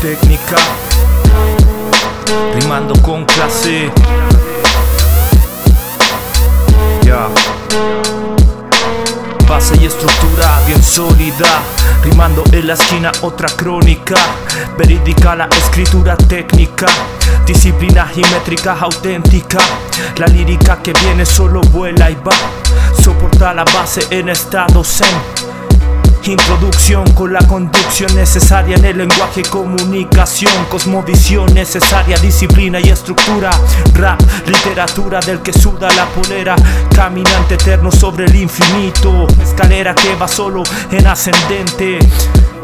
técnica, rimando con clase. Ya. Base y estructura bien sólida, rimando en la esquina otra crónica, verídica la escritura técnica, disciplina geométrica auténtica, la lírica que viene solo vuela y va, soporta la base en estado zen Introducción con la conducción necesaria en el lenguaje, comunicación, cosmovisión necesaria, disciplina y estructura. Rap, literatura del que suda la polera, caminante eterno sobre el infinito, escalera que va solo en ascendente.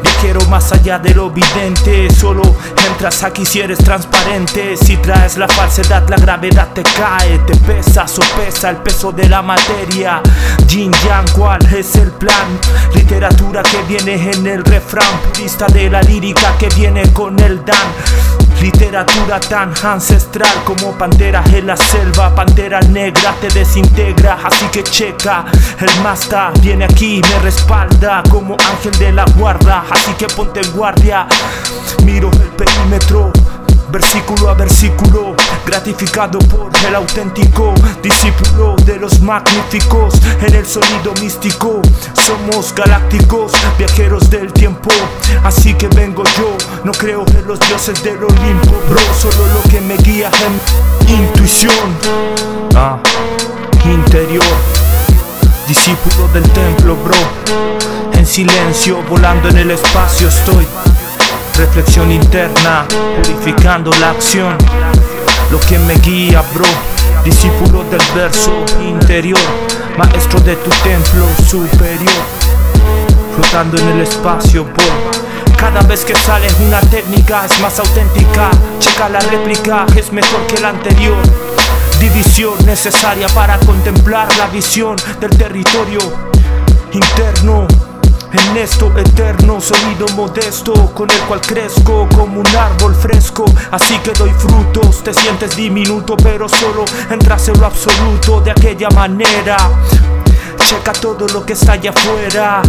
Viajero más allá de lo evidente, solo entras aquí si eres transparente. Si traes la falsedad, la gravedad te cae, te pesa, sopesa el peso de la materia. Yin Yang, ¿cuál es el plan? Literatura que viene en el refrán, purista de la lírica que viene con el Dan. Literatura tan ancestral como pantera en la selva, pantera negra te desintegra, así que checa. El Masta viene aquí, me respalda como ángel de la guarda, así que ponte en guardia. Miro el perímetro versículo a versículo, gratificado por el auténtico discípulo de los magníficos en el sonido místico. Somos galácticos, viajeros del tiempo, así que vengo yo. No creo en los dioses del Olimpo, bro, solo lo que me guía es intuición. Ah, interior, discípulo del templo, bro. En silencio, volando en el espacio estoy. Reflexión interna, purificando la acción. Lo que me guía, bro. Discípulo del verso interior, maestro de tu templo superior. Flotando en el espacio, bro. Cada vez que sale una técnica es más auténtica. Checa la réplica, es mejor que la anterior. División necesaria para contemplar la visión del territorio interno. En esto eterno, sonido modesto, con el cual crezco como un árbol fresco. Así que doy frutos, te sientes diminuto, pero solo entras en lo absoluto de aquella manera. Checa todo lo que está allá afuera.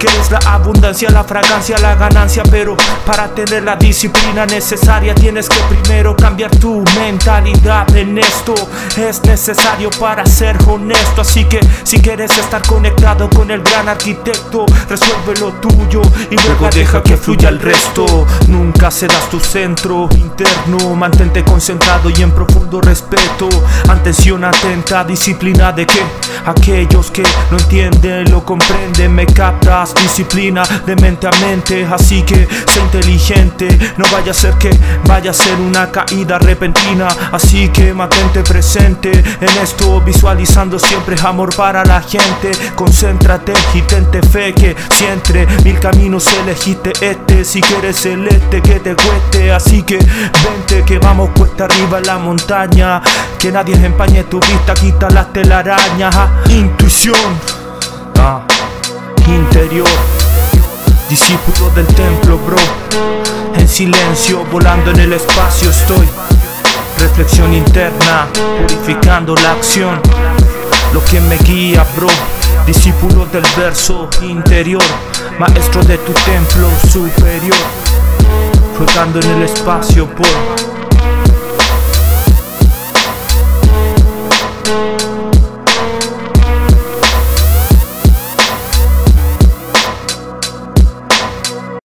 Que es la abundancia, la fragancia, la ganancia. Pero para tener la disciplina necesaria, tienes que primero cambiar tu mentalidad. En esto es necesario para ser honesto. Así que si quieres estar conectado con el gran arquitecto, resuelve lo tuyo y luego deja que fluya el resto. Nunca cedas tu centro interno. Mantente concentrado y en profundo respeto. Atención atenta, disciplina de que aquellos que no entienden lo comprenden, me captas disciplina de mente a mente. Así que sé inteligente, no vaya a ser que vaya a ser una caída repentina. Así que mantente presente en esto, visualizando siempre amor para la gente. Concéntrate y tente fe que siempre mil caminos elegiste este. Si quieres celeste que te cueste, así que vente que vamos cuesta arriba en la montaña. Que nadie empañe tu vista, quita las telarañas. Ah, Intuición, ah, interior, discípulo del templo, bro. En silencio, volando en el espacio estoy. Reflexión interna, purificando la acción. Lo que me guía, bro. Discípulo del verso interior, maestro de tu templo superior. Flotando en el espacio, por